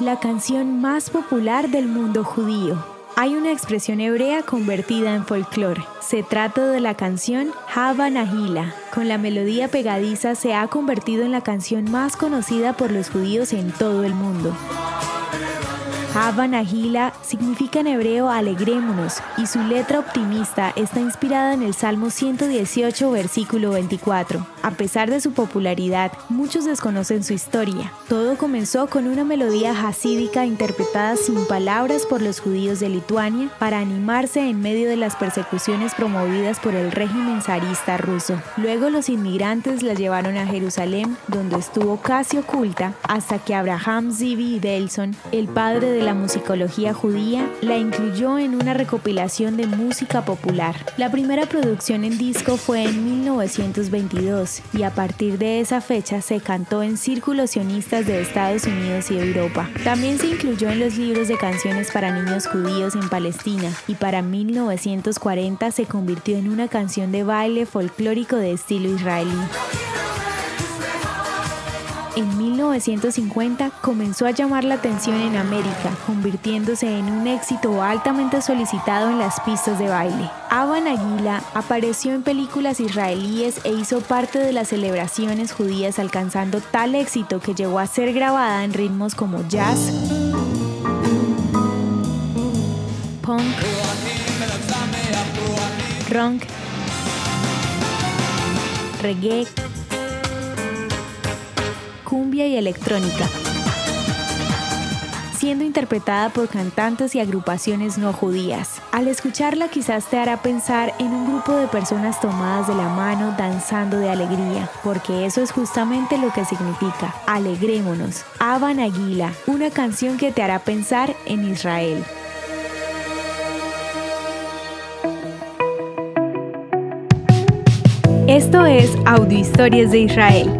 la canción más popular del mundo judío. Hay una expresión hebrea convertida en folclore. Se trata de la canción Hava Nahila. Con la melodía pegadiza se ha convertido en la canción más conocida por los judíos en todo el mundo. Hava Nahila significa en hebreo alegrémonos y su letra optimista está inspirada en el Salmo 118, versículo 24. A pesar de su popularidad, muchos desconocen su historia. Todo comenzó con una melodía hasídica interpretada sin palabras por los judíos de Lituania para animarse en medio de las persecuciones promovidas por el régimen zarista ruso. Luego los inmigrantes la llevaron a Jerusalén, donde estuvo casi oculta, hasta que Abraham Zivi Delson, el padre de la musicología judía, la incluyó en una recopilación de música popular. La primera producción en disco fue en 1922 y a partir de esa fecha se cantó en círculos sionistas de Estados Unidos y Europa. También se incluyó en los libros de canciones para niños judíos en Palestina y para 1940 se convirtió en una canción de baile folclórico de estilo israelí. En 1950 comenzó a llamar la atención en América, convirtiéndose en un éxito altamente solicitado en las pistas de baile. Aban Aguila apareció en películas israelíes e hizo parte de las celebraciones judías alcanzando tal éxito que llegó a ser grabada en ritmos como jazz, punk, rock, reggae, cumbia y electrónica, siendo interpretada por cantantes y agrupaciones no judías. Al escucharla quizás te hará pensar en un grupo de personas tomadas de la mano danzando de alegría, porque eso es justamente lo que significa. Alegrémonos. Aban Aguila, una canción que te hará pensar en Israel. Esto es Audio Historias de Israel.